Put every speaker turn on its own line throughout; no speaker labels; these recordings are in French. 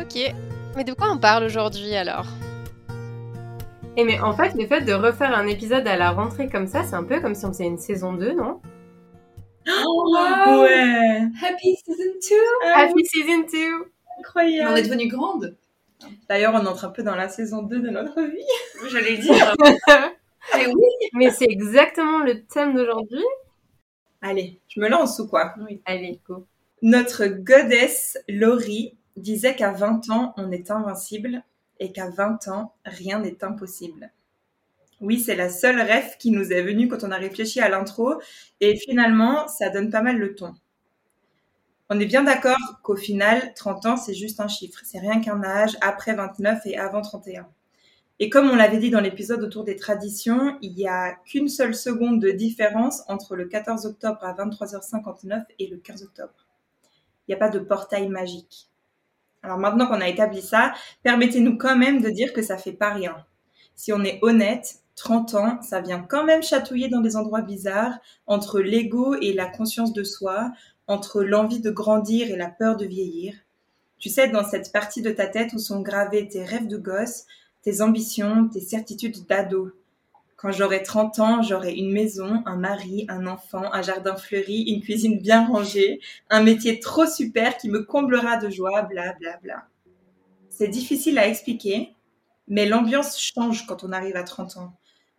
Ok, mais de quoi on parle aujourd'hui alors?
Et mais en fait, le fait de refaire un épisode à la rentrée comme ça, c'est un peu comme si on faisait une saison 2, non?
Oh, wow.
Ouais
Happy Season 2
Happy Season 2
Incroyable
On est devenu grande
D'ailleurs, on entre un peu dans la saison 2 de notre vie.
J'allais dire.
Mais oui, mais c'est exactement le thème d'aujourd'hui.
Allez, je me lance ou quoi?
Oui.
Allez, go.
Notre goddess Laurie disait qu'à 20 ans, on est invincible et qu'à 20 ans, rien n'est impossible. Oui, c'est la seule rêve qui nous est venue quand on a réfléchi à l'intro et finalement, ça donne pas mal le ton. On est bien d'accord qu'au final, 30 ans, c'est juste un chiffre. C'est rien qu'un âge après 29 et avant 31. Et comme on l'avait dit dans l'épisode autour des traditions, il n'y a qu'une seule seconde de différence entre le 14 octobre à 23h59 et le 15 octobre. Il n'y a pas de portail magique. Alors maintenant qu'on a établi ça, permettez-nous quand même de dire que ça fait pas rien. Si on est honnête, 30 ans, ça vient quand même chatouiller dans des endroits bizarres, entre l'ego et la conscience de soi, entre l'envie de grandir et la peur de vieillir. Tu sais, dans cette partie de ta tête où sont gravés tes rêves de gosse, tes ambitions, tes certitudes d'ado. Quand j'aurai 30 ans, j'aurai une maison, un mari, un enfant, un jardin fleuri, une cuisine bien rangée, un métier trop super qui me comblera de joie, bla bla bla. C'est difficile à expliquer, mais l'ambiance change quand on arrive à 30 ans.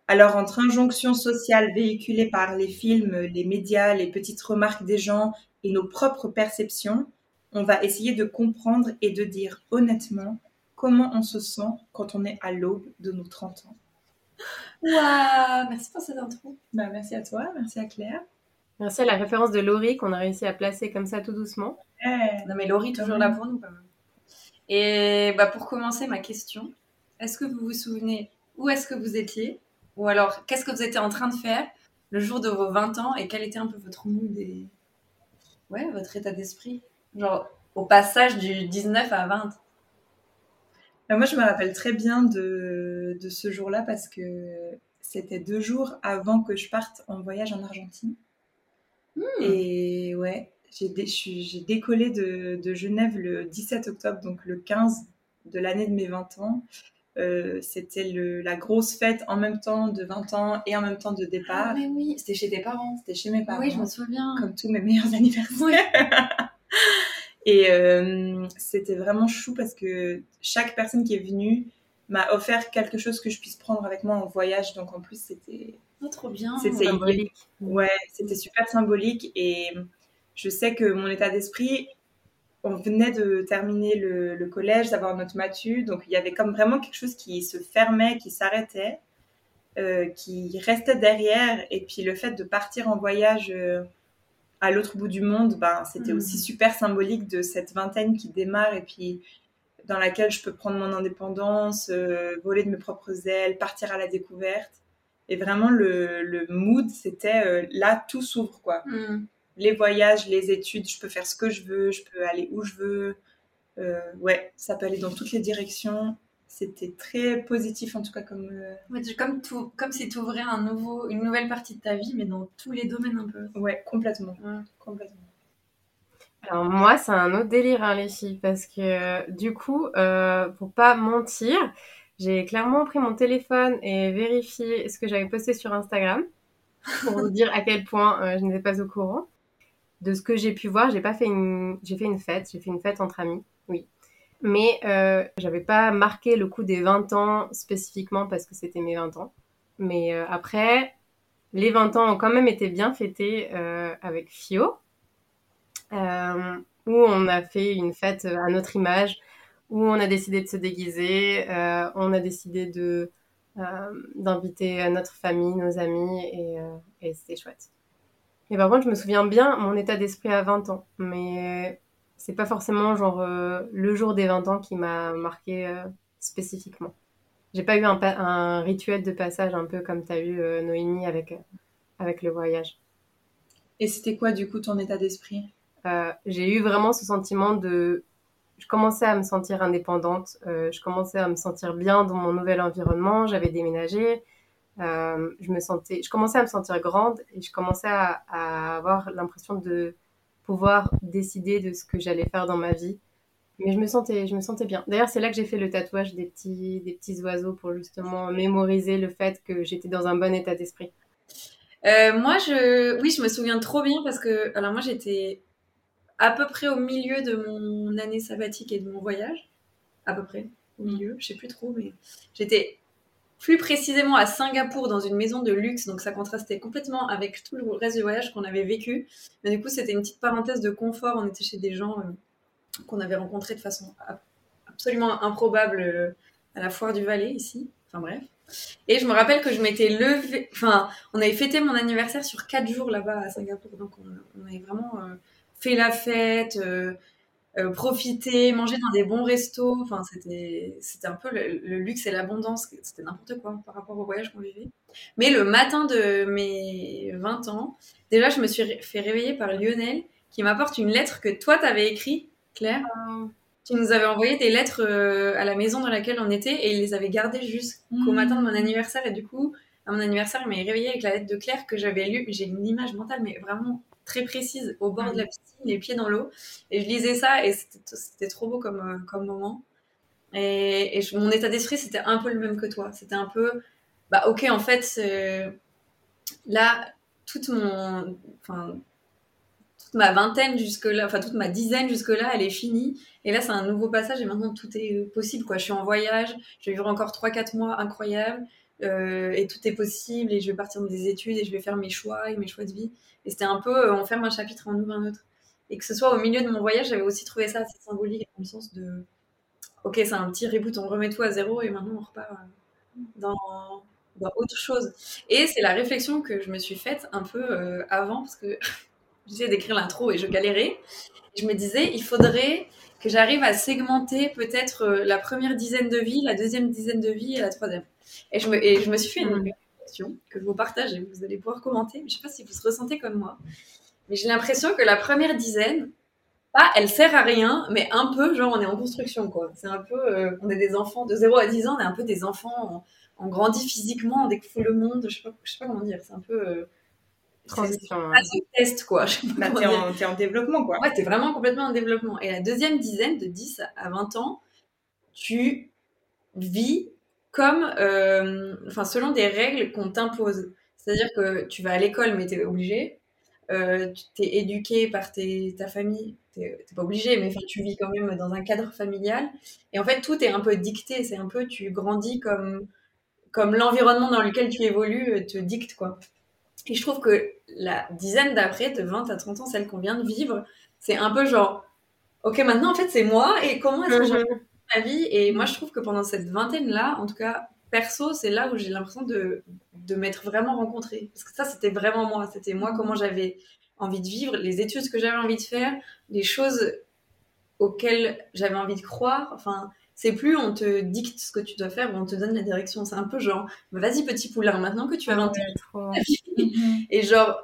Alors entre injonctions sociales véhiculées par les films, les médias, les petites remarques des gens et nos propres perceptions, on va essayer de comprendre et de dire honnêtement comment on se sent quand on est à l'aube de nos 30 ans.
Waouh Merci pour cette intro.
Bah, merci à toi, merci à Claire.
Merci à la référence de Laurie qu'on a réussi à placer comme ça tout doucement.
Non mais Laurie, toujours là pour nous quand même. Et bah, pour commencer, ma question, est-ce que vous vous souvenez où est-ce que vous étiez? Ou alors, qu'est-ce que vous étiez en train de faire le jour de vos 20 ans et quel était un peu votre mood et ouais, votre état d'esprit? Genre, au passage du 19 à 20.
Bah, moi, je me rappelle très bien de, de ce jour-là parce que c'était deux jours avant que je parte en voyage en Argentine. Et ouais, j'ai dé- décollé de, de Genève le 17 octobre, donc le 15 de l'année de mes 20 ans. Euh, c'était la grosse fête en même temps de 20 ans et en même temps de départ.
Ah, mais oui, c'était chez tes parents.
C'était chez mes parents.
Oui, je me souviens.
comme tous mes meilleurs anniversaires. Et euh, c'était vraiment chou parce que chaque personne qui est venue m'a offert quelque chose que je puisse prendre avec moi en voyage. Donc en plus, c'était
Oh, trop bien.
c'était
Symbolique.
Ouais, c'était super symbolique et je sais que mon état d'esprit, on venait de terminer le, le collège, d'avoir notre matu, donc il y avait comme vraiment quelque chose qui se fermait, qui s'arrêtait, euh, qui restait derrière et puis le fait de partir en voyage euh, à l'autre bout du monde, ben, c'était
Mhm.
aussi super symbolique de cette vingtaine qui démarre et puis dans laquelle je peux prendre mon indépendance, euh, voler de mes propres ailes, partir à la découverte. Et vraiment, le, le mood, c'était euh, là, tout s'ouvre, quoi.
Hmm.
Les voyages, les études, je peux faire ce que je veux, je peux aller où je veux. Euh, ouais, ça peut aller dans toutes les directions. C'était très positif, en tout cas, comme. euh,
Ouais, comme, tout, comme si tu ouvrais un nouveau, une nouvelle partie de ta vie, mais dans tous les domaines un peu.
Ouais, complètement.
Ouais.
complètement.
Alors moi, c'est un autre délire, hein, les filles, parce que du coup, euh, pour pas mentir, j'ai clairement pris mon téléphone et vérifié ce que j'avais posté sur Instagram pour vous dire à quel point euh, je n'étais pas au courant. De ce que j'ai pu voir, j'ai pas fait une, j'ai fait une fête, j'ai fait une fête entre amis. Mais euh, j'avais pas marqué le coup des 20 ans spécifiquement parce que c'était mes 20 ans. Mais euh, après, les 20 ans ont quand même été bien fêtés euh, avec Fio euh, où on a fait une fête à notre image, où on a décidé de se déguiser, on a décidé d'inviter notre famille, nos amis, et, et c'était chouette. Et par contre, je me souviens bien mon état d'esprit à 20 ans, mais c'est pas forcément genre euh, le jour des 20 ans qui m'a marqué euh, spécifiquement. J'ai pas eu un, un, rituel de passage un peu comme tu as eu Noémie avec, avec le voyage.
Et c'était quoi du coup ton état d'esprit?
J'ai eu vraiment ce sentiment de je commençais à me sentir indépendante, je commençais à me sentir bien dans mon nouvel environnement, j'avais déménagé, euh, je me sentais, je commençais à me sentir grande et je commençais à, avoir l'impression de pouvoir décider de ce que j'allais faire dans ma vie. Mais je me sentais, je me sentais bien. D'ailleurs, c'est là que j'ai fait le tatouage des petits, des petits oiseaux pour justement mémoriser le fait que j'étais dans un bon état d'esprit.
Euh, moi, je, oui, je me souviens trop bien parce que, alors moi, j'étais à peu près au milieu de mon année sabbatique et de mon voyage, à peu près au milieu, je sais plus trop, mais j'étais plus précisément à Singapour dans une maison de luxe, donc ça contrastait complètement avec tout le reste du voyage qu'on avait vécu. Mais du coup, c'était une petite parenthèse de confort. On était chez des gens euh, qu'on avait rencontrés de façon absolument improbable euh, à la foire du Valais ici. Enfin bref. Et je me rappelle que je m'étais levée. Enfin, on avait fêté mon anniversaire sur quatre jours là-bas à Singapour, donc on, avait vraiment euh, fait la fête. Euh, profiter, manger dans des bons restos. Enfin, c'était, c'était un peu le, luxe et l'abondance. C'était n'importe quoi par rapport au voyage qu'on vivait. Mais le matin de mes 20 ans, déjà, je me suis fait réveiller par Lionel qui m'apporte une lettre que toi, t'avais écrite, Claire. Ah. Tu nous avais envoyé des lettres euh, à la maison dans laquelle on était et il les avait gardées jusqu'au mmh. matin de mon anniversaire. Et du coup, à mon anniversaire, il m'a réveillé avec la lettre de Claire que j'avais lue. J'ai une image mentale, mais vraiment très précise au bord de la piscine, les pieds dans l'eau. Et je lisais ça et c'était trop beau comme, euh, comme moment. Et, mon état d'esprit, c'était un peu le même que toi. C'était un peu, bah ok, en fait, là, toute mon, enfin, toute ma vingtaine jusque-là, enfin toute ma dizaine jusque-là, elle est finie. Et là, c'est un nouveau passage et maintenant tout est possible. Quoi. Je suis en voyage, je vais vivre encore 3-4 mois incroyables. Euh, et tout est possible et je vais partir dans des études et je vais faire mes choix et mes choix de vie. Et c'était un peu, euh, on ferme un chapitre on ouvre un autre. Et que ce soit au milieu de mon voyage, j'avais aussi trouvé ça assez symbolique, dans le sens de, ok, c'est un petit reboot, on remet tout à zéro et maintenant on repart euh, dans autre chose. Et c'est la réflexion que je me suis faite un peu avant, parce que j'essayais d'écrire l'intro et je galérais. je me disais, il faudrait que j'arrive à segmenter peut-être la première dizaine de vie, la deuxième dizaine de vie et la troisième. Et je me, et je me suis fait une mm. question que je vous partage et vous allez pouvoir commenter. Mais je sais pas si vous se ressentez comme moi. Mais j'ai l'impression que la première dizaine, pas elle sert à rien, mais un peu, genre, on est en construction, quoi. C'est un peu, euh, on est des enfants de 0 à 10 ans, on est un peu des enfants, on, grandit physiquement, on découvre le monde, je sais pas, je sais pas comment dire, c'est un peu. Euh,
Transition.
Test, quoi.
Bah, t'es en, en, développement, quoi.
Ouais, t'es vraiment complètement en développement. Et la deuxième dizaine, de 10 à 20 ans, tu vis comme, euh, enfin, selon des règles qu'on t'impose. C'est-à-dire que tu vas à l'école, mais tu es obligé. Euh, tu es éduqué par ta famille, tu pas obligé, mais tu vis quand même dans un cadre familial. Et en fait, tout est un peu dicté. C'est un peu, tu grandis comme, comme l'environnement dans lequel tu évolues euh, te dicte, quoi. Et je trouve que la dizaine d'après, de 20 à 30 ans, celle qu'on vient de vivre, c'est un peu genre, ok, maintenant, en fait, c'est moi, et comment est-ce que mm vie. Et moi, je trouve que pendant cette vingtaine-là, en tout cas, perso, c'est là où j'ai l'impression de, de m'être vraiment rencontrée. Parce que ça, c'était vraiment moi. C'était moi, comment j'avais envie de vivre, les études que j'avais envie de faire, les choses auxquelles j'avais envie de croire. Enfin, c'est plus on te dicte ce que tu dois faire ou on te donne la direction. C'est un peu genre, bah, vas-y petit poulain, maintenant que tu as 20 ans. et genre,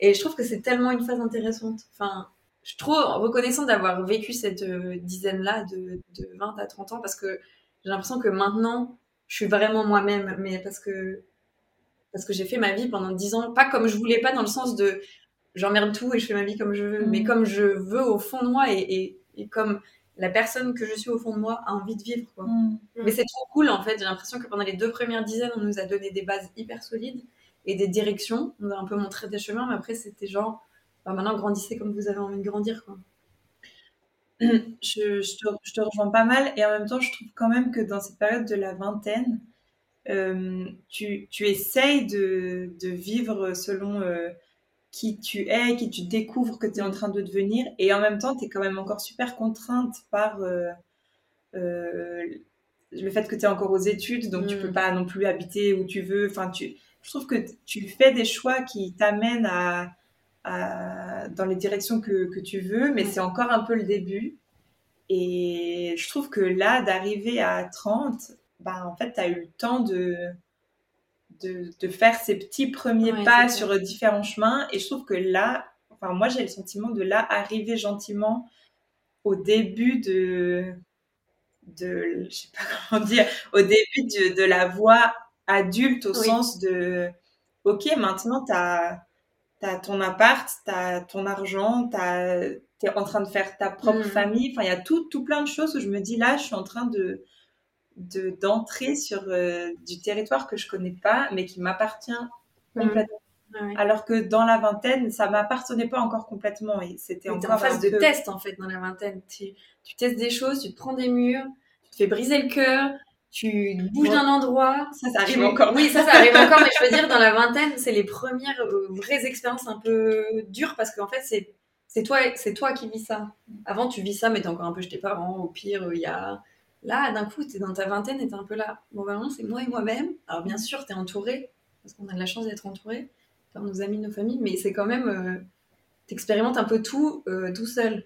et je trouve que c'est tellement une phase intéressante. Enfin, je suis trop reconnaissante d'avoir vécu cette euh, dizaine-là de, 20 à 30 ans parce que j'ai l'impression que maintenant, je suis vraiment moi-même, mais parce que, parce que j'ai fait ma vie pendant 10 ans, pas comme je voulais, pas dans le sens de j'emmerde tout et je fais ma vie comme je veux, mais mm. comme je veux au fond de moi et, comme la personne que je suis au fond de moi a envie de vivre. Quoi. Mm. Mais c'est trop cool en fait, j'ai l'impression que pendant les deux premières dizaines, on nous a donné des bases hyper solides et des directions, on a un peu montré des chemins, mais après c'était genre maintenant, grandissez comme vous avez envie de grandir. Quoi.
Je, te, rejoins pas mal et en même temps, je trouve quand même que dans cette période de la vingtaine, euh, tu, tu, essayes de, de vivre selon euh, qui tu es, qui tu découvres que tu es en train de devenir et en même temps, tu es quand même encore super contrainte par euh, le fait que tu es encore aux études, donc tu peux mm. pas non plus habiter où tu veux. Enfin, tu, je trouve que tu fais des choix qui t'amènent à à- dans les directions que, que tu veux, mais c'est encore un peu le début. Et je trouve que là, d'arriver à 30, bah, en fait, tu as eu le temps de, de, de faire ces petits premiers
Ouais,
pas sur différents chemins. Et je trouve que là, enfin, moi, j'ai le sentiment de là arriver gentiment au début de, de je sais pas comment dire, au début de, de la voie adulte au
Oui.
sens de, ok, maintenant, tu as, ton appart, tu as ton argent, tu es en train de faire ta propre
Mhm.
famille. Enfin, il y a tout, tout plein de choses où je me dis, là, je suis en train de de- d'entrer sur euh, du territoire que je connais pas, mais qui m'appartient complètement.
Ouais, ouais.
Alors que dans la vingtaine, ça m'appartenait pas encore complètement et c'était encore
en phase de
peu-
test en fait dans la vingtaine. Tu, tu testes des choses, tu te prends des murs, tu te fais briser le cœur, tu bouges d'un endroit.
Ça, ça arrive
Tu-
encore.
Oui, ça, ça arrive encore, mais je veux dire, dans la vingtaine, c'est les premières euh, vraies expériences un peu dures parce qu'en fait, c'est c'est toi, c'est toi qui vis ça. Avant, tu vis ça, mais t'es encore un peu chez tes parents. Au pire, euh, il y a. Là, d'un coup, t'es dans ta vingtaine et t'es un peu là. Bon, ben non, c'est moi et moi-même. Alors, bien sûr, t'es entouré, parce qu'on a de la chance d'être entouré par nos amis, nos familles, mais c'est quand même. euh, T'expérimentes un peu tout euh, tout seul.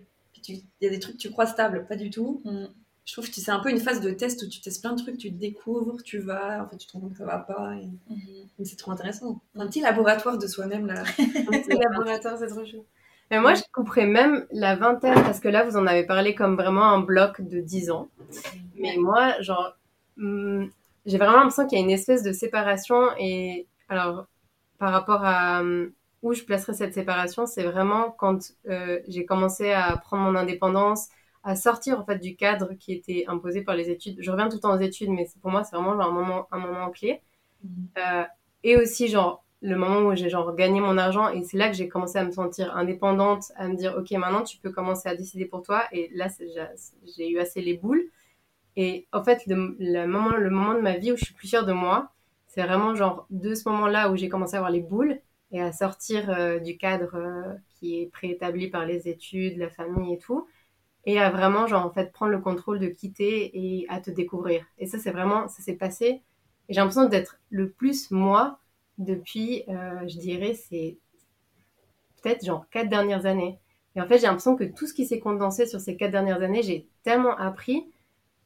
Il y a des trucs que tu crois stables, pas du tout.
Mm.
Je trouve que c'est un peu une phase de test où tu testes plein de trucs, tu te découvres, tu vas, en fait, tu te rends compte que ça va pas. et- mais c'est trop intéressant. Un petit laboratoire de soi-même, là.
Un petit laboratoire, c'est trop chou. Mais moi, je couperais même la vingtaine, parce que là, vous en avez parlé comme vraiment un bloc de 10 ans. Mais moi, genre, hum, j'ai vraiment l'impression qu'il y a une espèce de séparation. Et alors, par rapport à hum, où je placerais cette séparation, c'est vraiment quand euh, j'ai commencé à prendre mon indépendance, à sortir en fait du cadre qui était imposé par les études. Je reviens tout le temps aux études, mais pour moi, c'est vraiment genre un moment, un moment clé. Euh, et aussi, genre, le moment où j'ai genre gagné mon argent et c'est là que j'ai commencé à me sentir indépendante, à me dire ok maintenant tu peux commencer à décider pour toi et là j'ai eu assez les boules et en fait le, le moment le moment de ma vie où je suis plus sûre de moi c'est vraiment genre de ce moment là où j'ai commencé à avoir les boules et à sortir euh, du cadre euh, qui est préétabli par les études, la famille et tout et à vraiment genre en fait prendre le contrôle de quitter et à te découvrir et ça c'est vraiment ça s'est passé et j'ai l'impression d'être le plus moi depuis, euh, je dirais, c'est peut-être genre quatre dernières années. Et en fait, j'ai l'impression que tout ce qui s'est condensé sur ces quatre dernières années, j'ai tellement appris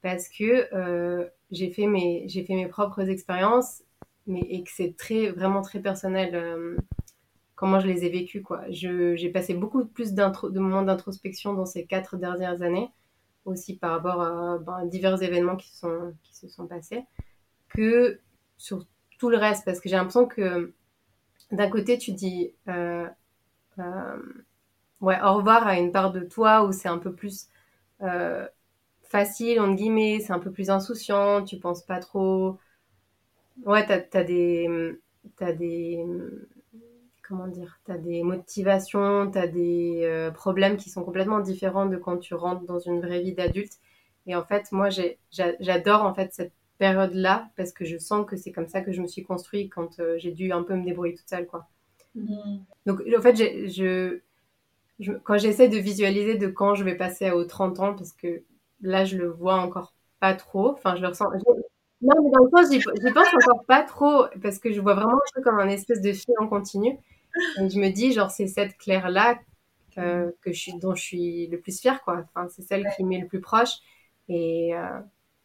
parce que euh, j'ai fait mes j'ai fait mes propres expériences, mais et que c'est très vraiment très personnel euh, comment je les ai vécues quoi. Je j'ai passé beaucoup plus de moments d'introspection dans ces quatre dernières années, aussi par rapport à ben, divers événements qui se sont qui se sont passés, que sur tout le reste parce que j'ai l'impression que d'un côté tu dis euh, euh, ouais au revoir à une part de toi où c'est un peu plus euh, facile entre guillemets c'est un peu plus insouciant tu penses pas trop ouais t'as as des t'as des comment dire t'as des motivations t'as des euh, problèmes qui sont complètement différents de quand tu rentres dans une vraie vie d'adulte et en fait moi j'adore en fait cette période-là parce que je sens que c'est comme ça que je me suis construite quand euh, j'ai dû un peu me débrouiller toute seule quoi.
Mm.
Donc en fait je, je quand j'essaie de visualiser de quand je vais passer aux 30 ans parce que là je le vois encore pas trop, enfin je le ressens non mais dans le sens j'y pense encore pas trop parce que je vois vraiment le truc comme un espèce de fil en continu et je me dis genre c'est cette Claire là euh, que je suis dont je suis le plus fière quoi. Enfin c'est celle qui m'est le plus proche et euh,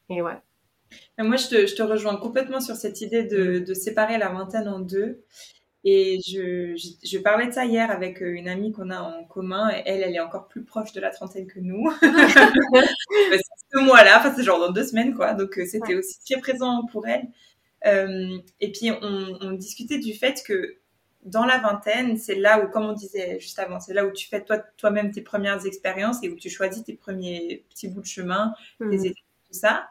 et ouais.
Mais Moi, je te, je te rejoins complètement sur cette idée de, de séparer la vingtaine en deux. Et je, je, je parlais de ça hier avec euh, une amie qu'on a en commun. Et elle, elle est encore plus proche de la trentaine que nous. c'est ce mois-là, enfin, c'est genre dans deux semaines, quoi. Donc, euh, c'était aussi très présent pour elle. Euh, et puis, on, on discutait du fait que dans la vingtaine, c'est là où, comme on disait juste avant, c'est là où tu fais toi, toi-même tes premières expériences et où tu choisis tes premiers petits bouts de chemin,
Mhm.
tes études, tout ça.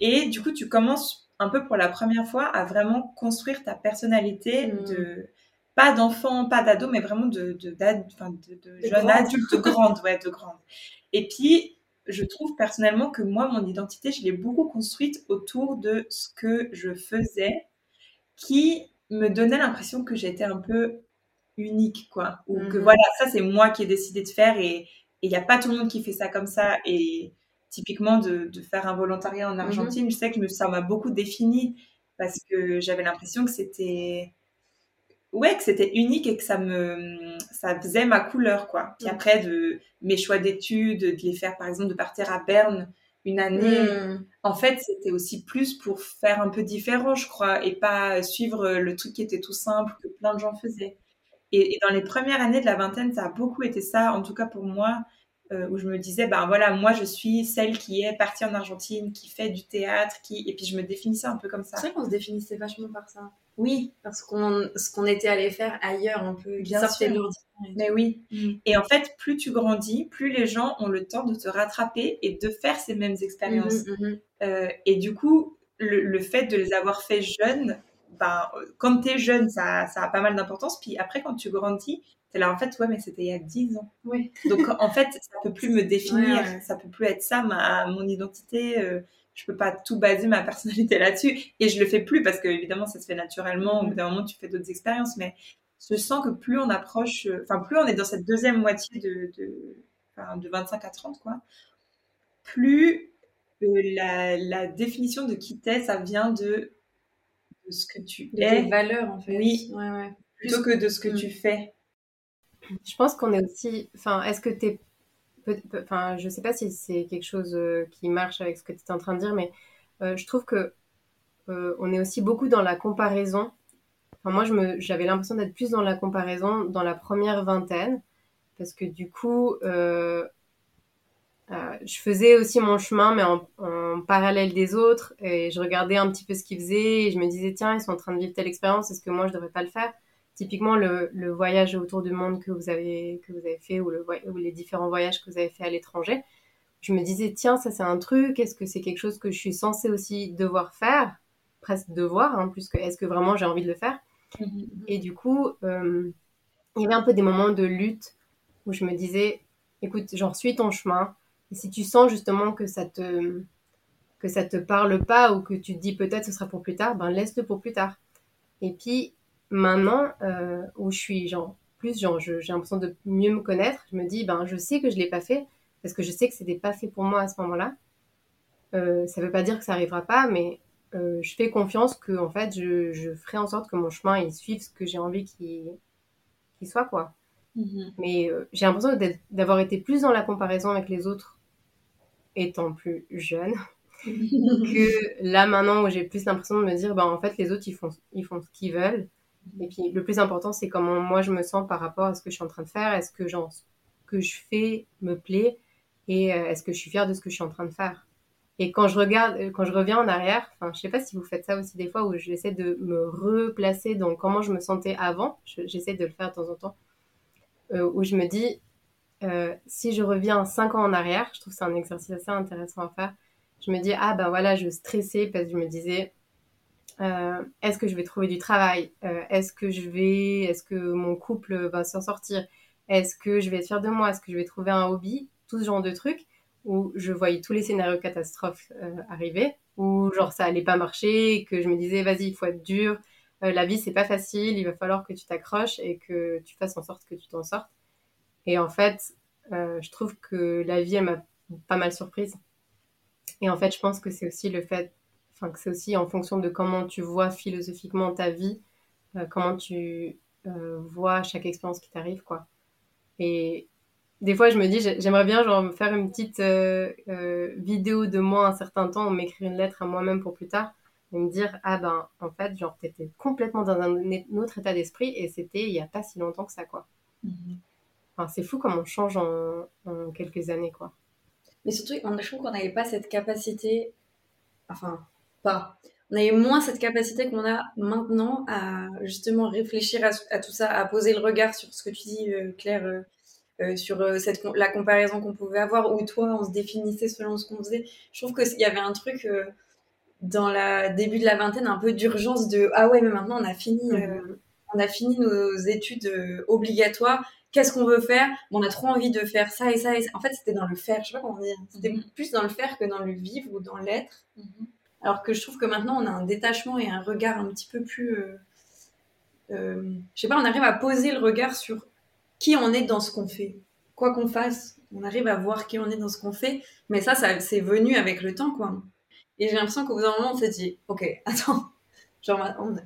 Et du coup, tu commences un peu pour la première fois à vraiment construire ta personnalité
Mhm.
de pas d'enfant, pas d'ado, mais vraiment de, de, jeune adulte, de grande, ouais, de grande. Et puis, je trouve personnellement que moi, mon identité, je l'ai beaucoup construite autour de ce que je faisais, qui me donnait l'impression que j'étais un peu unique, quoi. Ou que
Mhm.
voilà, ça, c'est moi qui ai décidé de faire et il n'y a pas tout le monde qui fait ça comme ça. Et typiquement, de, de faire un volontariat en Argentine, je sais que me- ça m'a beaucoup définie parce que j'avais l'impression que c'était ouais, que c'était unique et que ça me, ça faisait ma couleur, quoi. Puis après, de mes choix d'études, de les faire, par exemple, de partir à Berne une année,
Mm.
en fait, c'était aussi plus pour faire un peu différent, je crois, et pas suivre le truc qui était tout simple que plein de gens faisaient. Et, et dans les premières années de la vingtaine, ça a beaucoup été ça, en tout cas pour moi, euh, où je me disais, ben voilà, moi je suis celle qui est partie en Argentine, qui fait du théâtre, qui... et puis je me définissais un peu comme ça.
C'est vrai qu'on se définissait vachement par ça.
Oui,
Parce qu'on ce qu'on était allé faire ailleurs un peu,
Bien
sortait
sûr.
de l'ordinaire.
Mais oui.
Mm.
Et en fait, plus tu grandis, plus les gens ont le temps de te rattraper et de faire ces mêmes expériences.
Mhm, mhm.
Euh, et du coup, le, le fait de les avoir fait jeunes, ben, euh, quand tu es jeune, ça, ça a pas mal d'importance. Puis après, quand tu grandis, c'est là, en fait, ouais, mais c'était il y a 10 ans.
Oui.
Donc, en fait, ça peut plus me définir.
Ouais, ouais.
Ça peut plus être ça, ma, mon identité. euh, je peux pas tout baser ma personnalité là-dessus. Et je le fais plus parce que, évidemment, ça se fait naturellement. Au bout d'un moment, tu fais d'autres expériences. Mais je sens que plus on approche, euh, enfin, plus on est dans cette deuxième moitié de, de, enfin, de 25 à 30, quoi, plus euh, la, la définition de qui t'es, ça vient de, de ce que tu
De
es,
tes valeurs, en fait.
Oui.
Ouais, ouais.
plutôt que de ce que
Mm.
tu fais.
Je pense qu'on est aussi. Enfin, est-ce que t'es. Enfin, je sais pas si c'est quelque chose euh, qui marche avec ce que tu étais en train de dire, mais euh, je trouve que euh, on est aussi beaucoup dans la comparaison. Enfin, moi, j'avais l'impression d'être plus dans la comparaison dans la première vingtaine, parce que du coup, euh, euh, je faisais aussi mon chemin, mais en, parallèle des autres, et je regardais un petit peu ce qu'ils faisaient, et je me disais, tiens, ils sont en train de vivre telle expérience, est-ce que moi, je devrais pas le faire? Typiquement, le, voyage autour du monde que vous avez, fait, ou, ou les différents voyages que vous avez fait à l'étranger, je me disais, tiens, ça c'est un truc, est-ce que c'est quelque chose que je suis censée aussi devoir faire? Presque devoir, hein, plus que est-ce que vraiment j'ai envie de le faire? Et du coup, euh, il y avait un peu des moments de lutte où je me disais, écoute, genre, suis ton chemin. Et si tu sens justement que ça te que ça te parle pas ou que tu te dis peut-être ce sera pour plus tard, ben laisse-le pour plus tard. Et puis maintenant euh, où je suis genre plus genre j'ai l'impression de mieux me connaître, je me dis ben je sais que je l'ai pas fait parce que je sais que c'était pas fait pour moi à ce moment-là. Euh, ça veut pas dire que ça arrivera pas, mais euh, je fais confiance que en fait je, je ferai en sorte que mon chemin il suive ce que j'ai envie qu'il soit quoi. Mais euh, j'ai l'impression d'avoir été plus dans la comparaison avec les autres étant plus jeune que là maintenant où j'ai plus l'impression de me dire bah en fait les autres ils font ils font ce qu'ils veulent. Et puis le plus important c'est comment moi je me sens par rapport à ce que je suis en train de faire. Est-ce que genre, ce que je fais me plaît? Et euh, est-ce que je suis fière de ce que je suis en train de faire? Et quand je regarde euh, quand je reviens en arrière enfin je sais pas si vous faites ça aussi des fois où j'essaie de me replacer dans comment je me sentais avant. Je- j'essaie de le faire de temps en temps. Euh, où je me dis euh, si je reviens cinq ans en arrière je trouve que c'est un exercice assez intéressant à faire. Je me dis ah ben voilà je stressais parce que je me disais est-ce que je vais trouver du travail? Est-ce que je vais est-ce que mon couple va s'en sortir? Est-ce que je vais être fière de moi? Est-ce que je vais trouver un hobby? Tout ce genre de trucs où je voyais tous les scénarios catastrophes euh, arriver où genre ça allait pas marcher que je me disais vas-y il faut être dur Euh, la vie c'est pas facile il va falloir que tu t'accroches et que tu fasses en sorte que tu t'en sortes et en fait euh, je trouve que la vie elle m'a pas mal surprise et en fait, je pense que c'est aussi le fait, enfin, que c'est aussi en fonction de comment tu vois philosophiquement ta vie, comment tu vois chaque expérience qui t'arrive, quoi. Et des fois, je me dis, j'ai- j'aimerais bien genre me faire une petite euh, euh, vidéo de moi un certain temps, ou m'écrire une lettre à moi-même pour plus tard, et me dire, ah ben, en fait, genre, t'étais complètement dans un autre état d'esprit, et c'était il y a pas si longtemps que ça, quoi. Enfin, c'est fou comme on change en, en quelques années, quoi.
Mais surtout, on, je trouve qu'on n'avait pas cette capacité, enfin, pas. On avait moins cette capacité qu'on a maintenant à justement réfléchir à, à tout ça, à poser le regard sur ce que tu dis, euh, Claire, euh, sur euh, cette, la comparaison qu'on pouvait avoir, où toi, on se définissait selon ce qu'on faisait. Je trouve qu'il y avait un truc euh, dans le début de la vingtaine, un peu d'urgence de ah ouais, mais maintenant on a fini, euh, on a fini nos études obligatoires. Qu'est-ce qu'on veut faire? On a trop envie de faire ça et ça et ça. En fait, c'était dans le faire. Je sais pas comment dire. C'était
Mhm.
plus dans le faire que dans le vivre ou dans l'être. Alors que je trouve que maintenant, on a un détachement et un regard un petit peu plus. je sais pas, on arrive à poser le regard sur qui on est dans ce qu'on fait. Quoi qu'on fasse, on arrive à voir qui on est dans ce qu'on fait. Mais ça, ça c'est venu avec le temps, quoi. Et j'ai l'impression qu'au bout d'un moment, on s'est dit Ok, attends, Genre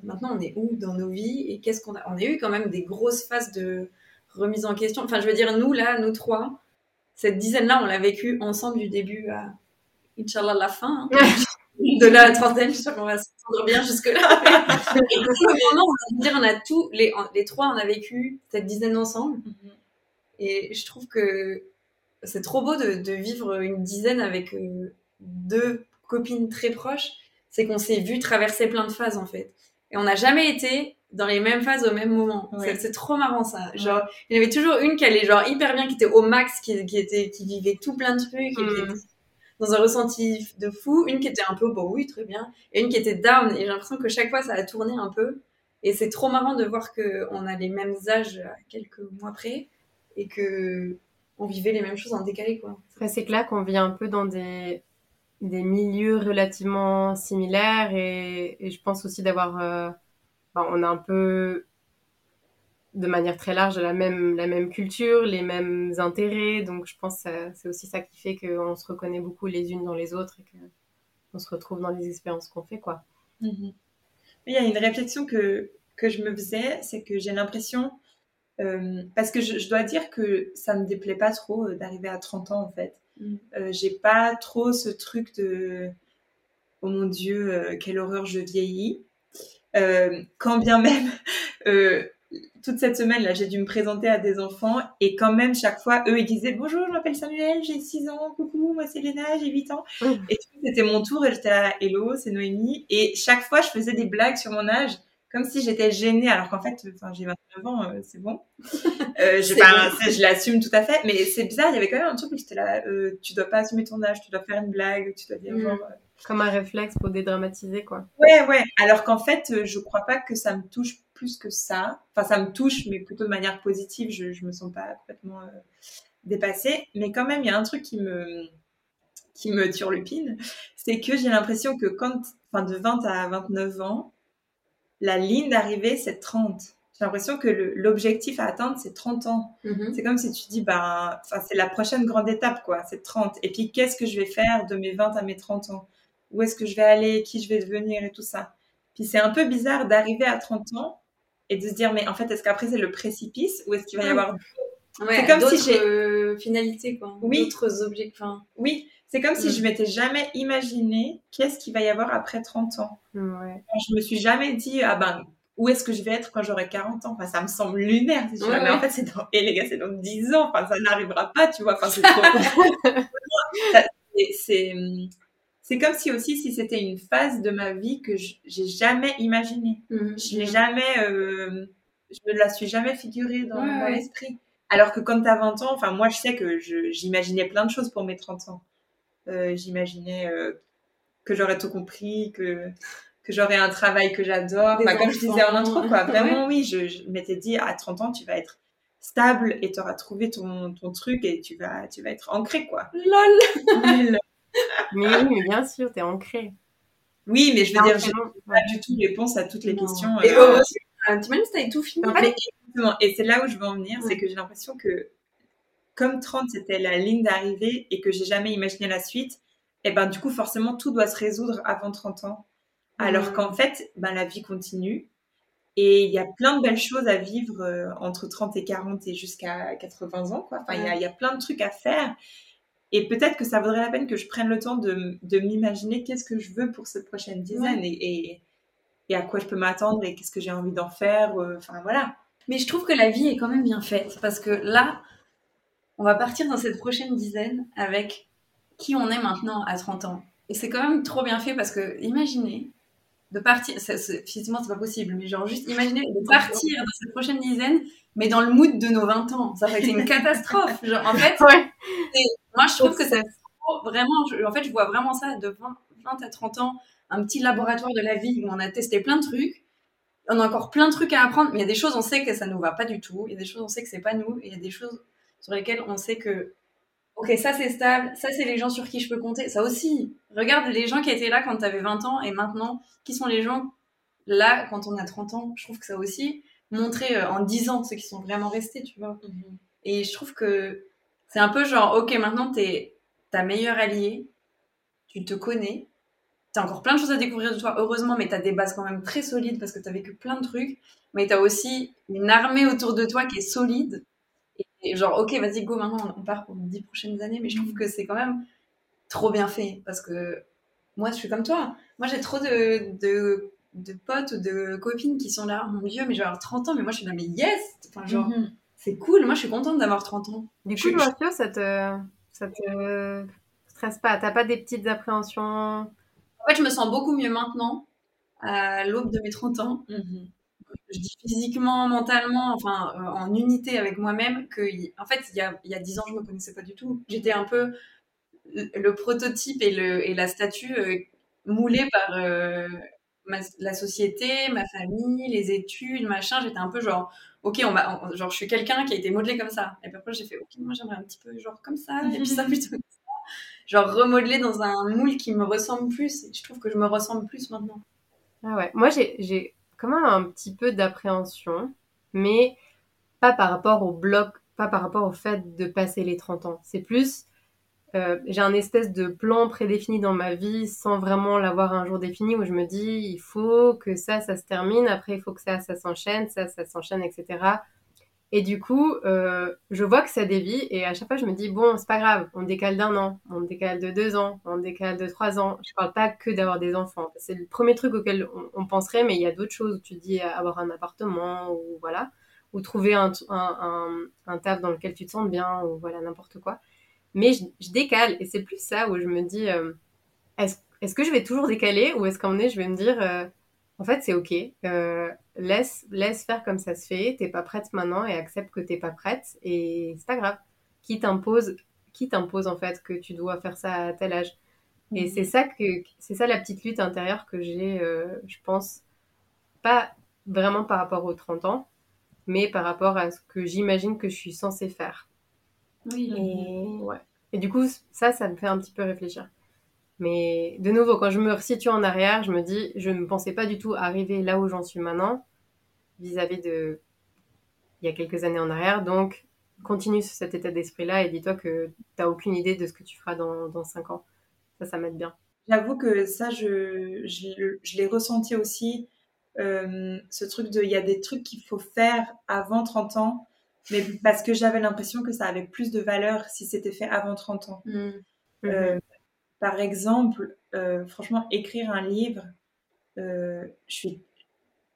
maintenant, on est où dans nos vies et qu'est-ce qu'on a? On a eu quand même des grosses phases de remise en question. Enfin, je veux dire, nous là, nous trois, cette dizaine-là, on l'a vécu ensemble du début à, Inch'Allah, la fin. Hein. de la trentaine, je sais qu'on va s'entendre bien jusque-là. on, dire, on a tous, les, les trois, on a vécu cette dizaine ensemble. Mhm. Et je trouve que c'est trop beau de, de, vivre une dizaine avec euh, deux copines très proches. C'est qu'on s'est vu traverser plein de phases, en fait. Et on n'a jamais été dans les mêmes phases au même moment. C'est trop marrant ça. Genre, il y avait toujours une qui allait genre hyper bien, qui était au max, qui, qui était, qui vivait tout plein de trucs, et qui mm. était dans un ressenti de fou. Une qui était un peu bon, oui, très bien, et une qui était down. Et j'ai l'impression que chaque fois ça a tourné un peu. Et c'est trop marrant de voir que on a les mêmes âges quelques mois près et que on vivait les mêmes choses en décalé quoi.
c'est clair qu'on vit un peu dans des des milieux relativement similaires et, et je pense aussi d'avoir euh, on a un peu de manière très large la même, la même culture, les mêmes intérêts. Donc je pense que c'est aussi ça qui fait qu'on se reconnaît beaucoup les unes dans les autres et qu'on se retrouve dans les expériences qu'on fait. quoi.
Mhm. Il y a une réflexion que, que je me faisais, c'est que j'ai l'impression, euh, parce que je, dois dire que ça me déplaît pas trop euh, d'arriver à 30 ans en fait. Mhm. Euh, j'ai pas trop ce truc de oh mon dieu, quelle horreur je vieillis. Euh, quand bien même, euh, toute cette semaine là, j'ai dû me présenter à des enfants et quand même chaque fois, eux ils disaient bonjour, je m'appelle Samuel, j'ai 6 ans, coucou, moi c'est Léna, j'ai 8 ans. Oh. Et c'était mon tour et j'étais là, hello, c'est Noémie. Et chaque fois, je faisais des blagues sur mon âge comme si j'étais gênée, alors qu'en fait, enfin, j'ai 29 ans, euh, c'est bon. Euh, je l'assume tout à fait, mais c'est bizarre, il y avait quand même un truc où j'étais là, euh, tu dois pas assumer ton âge, tu dois faire une blague, tu dois dire mm. genre, euh,
comme un réflexe pour dédramatiser, quoi.
Ouais, ouais. Alors qu'en fait, je crois pas que ça me touche plus que ça. Enfin, ça me touche, mais plutôt de manière positive. Je, je me sens pas complètement euh, dépassée. Mais quand même, il y a un truc qui me, qui me turlupine. C'est que j'ai l'impression que quand, enfin, de 20 à 29 ans, la ligne d'arrivée, c'est 30. J'ai l'impression que l'objectif à atteindre, c'est 30 ans. Mm-hmm. C'est comme si tu dis, bah, c'est la prochaine grande étape, quoi. C'est 30. Et puis, qu'est-ce que je vais faire de mes 20 à mes 30 ans? Où est-ce que je vais aller, qui je vais devenir et tout ça? Puis c'est un peu bizarre d'arriver à 30 ans et de se dire, mais en fait, est-ce qu'après c'est le précipice ou est-ce qu'il va y avoir
ouais, c'est comme si j'ai euh, finalité quoi, oui. d'autres objectifs.
Oui, c'est comme si mm. je m'étais jamais imaginé qu'est-ce qu'il va y avoir après 30 ans.
Ouais.
Je me suis jamais dit, ah ben, où est-ce que je vais être quand j'aurai 40 ans? Enfin, ça me semble lunaire. mais en fait, c'est dans, et les gars, c'est dans 10 ans. Enfin, ça n'arrivera pas, tu vois. Enfin, c'est trop... c'est, c'est comme si aussi si c'était une phase de ma vie que j'ai jamais imaginée. Mhm. Je l'ai jamais, euh, je me la suis jamais figurée dans, l'esprit. Alors que quand tu as 20 ans, enfin moi je sais que j'imaginais plein de choses pour mes 30 ans. Euh, j'imaginais euh, que j'aurais tout compris, que que j'aurais un travail que j'adore. Enfin, comme je disais en intro, quoi. Vraiment, oui, je, m'étais dit à 30 ans, tu vas être stable et tu auras trouvé ton, ton truc et tu vas, tu vas être ancré, quoi.
Lol!
Mais oui, mais bien sûr, t'es ancré.
Oui, mais je veux dire, j'ai pas du tout réponse à toutes les questions.
Et euh, euh, tu m'as dit tout fini.
Et c'est là où je veux en venir, c'est que j'ai l'impression que comme 30 c'était la ligne d'arrivée et que j'ai jamais imaginé la suite, et ben du coup forcément tout doit se résoudre avant 30 ans. Alors qu'en fait, ben, la vie continue et il y a plein de belles choses à vivre euh, entre 30 et 40 et jusqu'à 80 ans quoi. Enfin, il y, a, y a plein de trucs à faire et peut-être que ça vaudrait la peine que je prenne le temps de, de m'imaginer qu'est-ce que je veux pour cette prochaine dizaine et, et, à quoi je peux m'attendre et qu'est-ce que j'ai envie d'en faire. Euh, enfin, voilà.
Mais je trouve que la vie est quand même bien faite parce que là, on va partir dans cette prochaine dizaine avec qui on est maintenant à 30 ans. Et c'est quand même trop bien fait parce que, imaginez, de partir, physiquement c'est pas possible, mais genre juste imaginez de partir dans cette prochaine dizaine, mais dans le mood de nos 20 ans. Ça aurait été une catastrophe. Genre, en fait, ouais. Moi, je trouve que c'est vraiment, en fait, je vois vraiment ça de 20, à 30 ans, un petit laboratoire de la vie où on a testé plein de trucs. On a encore plein de trucs à apprendre, mais il y a des choses, on sait que ça nous va pas du tout. Il y a des choses, on sait que c'est pas nous. Et il y a des choses sur lesquelles on sait que, ok, ça c'est stable, ça c'est les gens sur qui je peux compter. Ça aussi. Regarde les gens qui étaient là quand tu avais 20 ans et maintenant, qui sont les gens là quand on a 30 ans. Je trouve que ça aussi montrer euh, en 10 ans ceux qui sont vraiment restés, tu vois. Mhm. Et je trouve que c'est un peu genre, ok, maintenant, t'es ta meilleure alliée, tu te connais, t'as encore plein de choses à découvrir de toi, heureusement, mais t'as des bases quand même très solides parce que t'as vécu plein de trucs. Mais t'as aussi une armée autour de toi qui est solide. Et, genre, ok, vas-y, go, maintenant, on part pour les dix prochaines années. Mais je trouve que c'est quand même trop bien fait parce que moi, je suis comme toi. Moi, j'ai trop de, de, de potes ou de copines qui sont là, mon Dieu, mais j'ai 30 ans, mais moi, je suis là, mais yes! Enfin, genre,
Mhm.
c'est cool. Moi, je suis contente d'avoir 30 ans.
Du
Je-
coup, Mathieu, ça te, ça te stresse pas? T'as pas des petites appréhensions?
En fait, je me sens beaucoup mieux maintenant, à l'aube de mes 30 ans.
Mhm.
Je dis physiquement, mentalement, enfin, euh, en unité avec moi-même, que, y- en fait, il y a, il y a 10 ans, je me connaissais pas du tout. J'étais un peu le, prototype et, le, et la statue euh, moulée par euh, ma- la société, ma famille, les études, machin. J'étais un peu genre, ok, on on- genre, je suis quelqu'un qui a été modelé comme ça. Et puis après, j'ai fait, ok, moi, j'aimerais un petit peu genre comme ça, et puis ça plutôt comme ça. Genre remodeler dans un moule qui me ressemble plus. Et je trouve que je me ressemble plus maintenant.
Ah ouais. Moi, j'ai un petit peu d'appréhension, mais pas par rapport au bloc, pas par rapport au fait de passer les 30 ans. C'est plus, euh, j'ai un espèce de plan prédéfini dans ma vie sans vraiment l'avoir un jour défini où je me dis, il faut que ça, ça se termine, après il faut que ça, ça s'enchaîne, ça, ça s'enchaîne, etc. Et du coup, euh, je vois que ça dévie et à chaque fois je me dis, bon, c'est pas grave, on décale d'un an, on décale de deux ans, on décale de trois ans. Je parle pas que d'avoir des enfants. C'est le premier truc auquel on, penserait, mais il y a d'autres choses tu dis euh, avoir un appartement ou voilà, ou trouver un, un, taf dans lequel tu te sens bien ou voilà, n'importe quoi. Mais je, décale et c'est plus ça où je me dis, euh, est-ce que je vais toujours décaler ou est-ce qu'à un moment donné je vais me dire, en fait c'est ok, euh, laisse, laisse faire comme ça se fait, t'es pas prête maintenant et accepte que t'es pas prête et c'est pas grave. Qui t'impose, qui t'impose en fait que tu dois faire ça à tel âge? Et c'est ça que c'est ça la petite lutte intérieure que j'ai, euh, je pense, pas vraiment par rapport aux 30 ans, mais par rapport à ce que j'imagine que je suis censée faire.
Oui.
Et ouais. Et du coup, ça, ça me fait un petit peu réfléchir. Mais de nouveau, quand je me resitue en arrière, je me dis, je ne pensais pas du tout arriver là où j'en suis maintenant, vis-à-vis de il y a quelques années en arrière. Donc, continue sur cet état d'esprit-là et dis-toi que t'as aucune idée de ce que tu feras dans, dans 5 ans. Ça, ça m'aide bien.
J'avoue que ça, je, je, je l'ai ressenti aussi. Euh, ce truc de, il y a des trucs qu'il faut faire avant 30 ans, mais parce que j'avais l'impression que ça avait plus de valeur si c'était fait avant 30 ans.
Mm.
Euh, par exemple, euh, franchement, écrire un livre, euh, je suis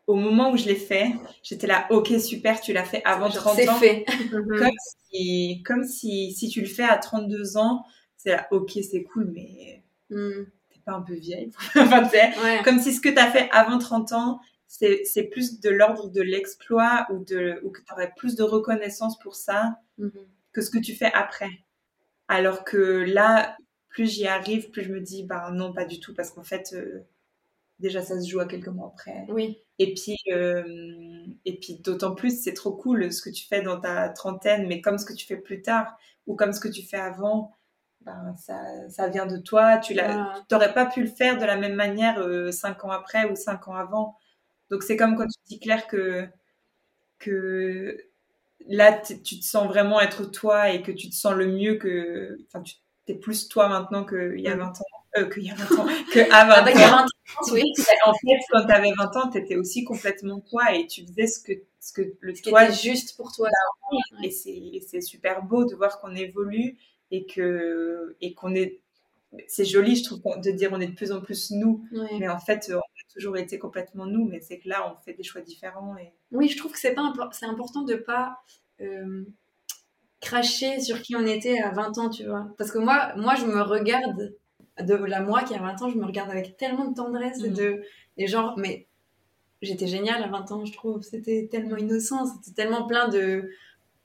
au moment où je l'ai fait, j'étais là, ok, super, tu l'as fait avant
Genre,
30
c'est
ans.
fait.
Mhm.
Comme si, comme si, si tu le fais à 32 ans, c'est là, ok, c'est cool, mais
Mm.
t'es pas un peu vieille. enfin,
Ouais.
comme si ce que tu as fait avant 30 ans, c'est plus de l'ordre de l'exploit ou, de, ou que tu aurais plus de reconnaissance pour ça
Mhm.
que ce que tu fais après. Alors que là, plus j'y arrive, plus je me dis, bah non, pas du tout, parce qu'en fait, euh, déjà, ça se joue à quelques mois après.
Oui.
Et puis, euh, et puis d'autant plus, c'est trop cool ce que tu fais dans ta trentaine, mais comme ce que tu fais plus tard ou comme ce que tu fais avant, ben, ça, ça vient de toi. Tu
Voilà.
t'aurais pas pu le faire de la même manière euh, cinq ans après ou cinq ans avant. Donc c'est comme quand tu dis Claire que que là tu te sens vraiment être toi et que tu te sens le mieux que, enfin tu es plus toi maintenant qu'il y a
Mm.
20 ans, euh, qu'il y a 20 ans, que à 20
Ah bah, il y a
ans.
20 ans, oui.
En fait, quand tu avais 20 ans, tu étais aussi complètement toi et tu faisais ce que, ce que le
Ce
toi
juste pour toi.
et c'est et c'est super beau de voir qu'on évolue et que et qu'on est c'est joli je trouve de dire on est de plus en plus nous
Ouais.
mais en fait on a toujours été complètement nous mais c'est que là on fait des choix différents et
Oui, je trouve que c'est pas c'est important de pas euh, cracher sur qui on était à 20 ans, tu vois. Parce que moi, moi, je me regarde de la moi qui a 20 ans, je me regarde avec tellement de tendresse et
Mhm.
de et genre, mais j'étais géniale à 20 ans, je trouve. C'était tellement innocent, c'était tellement plein de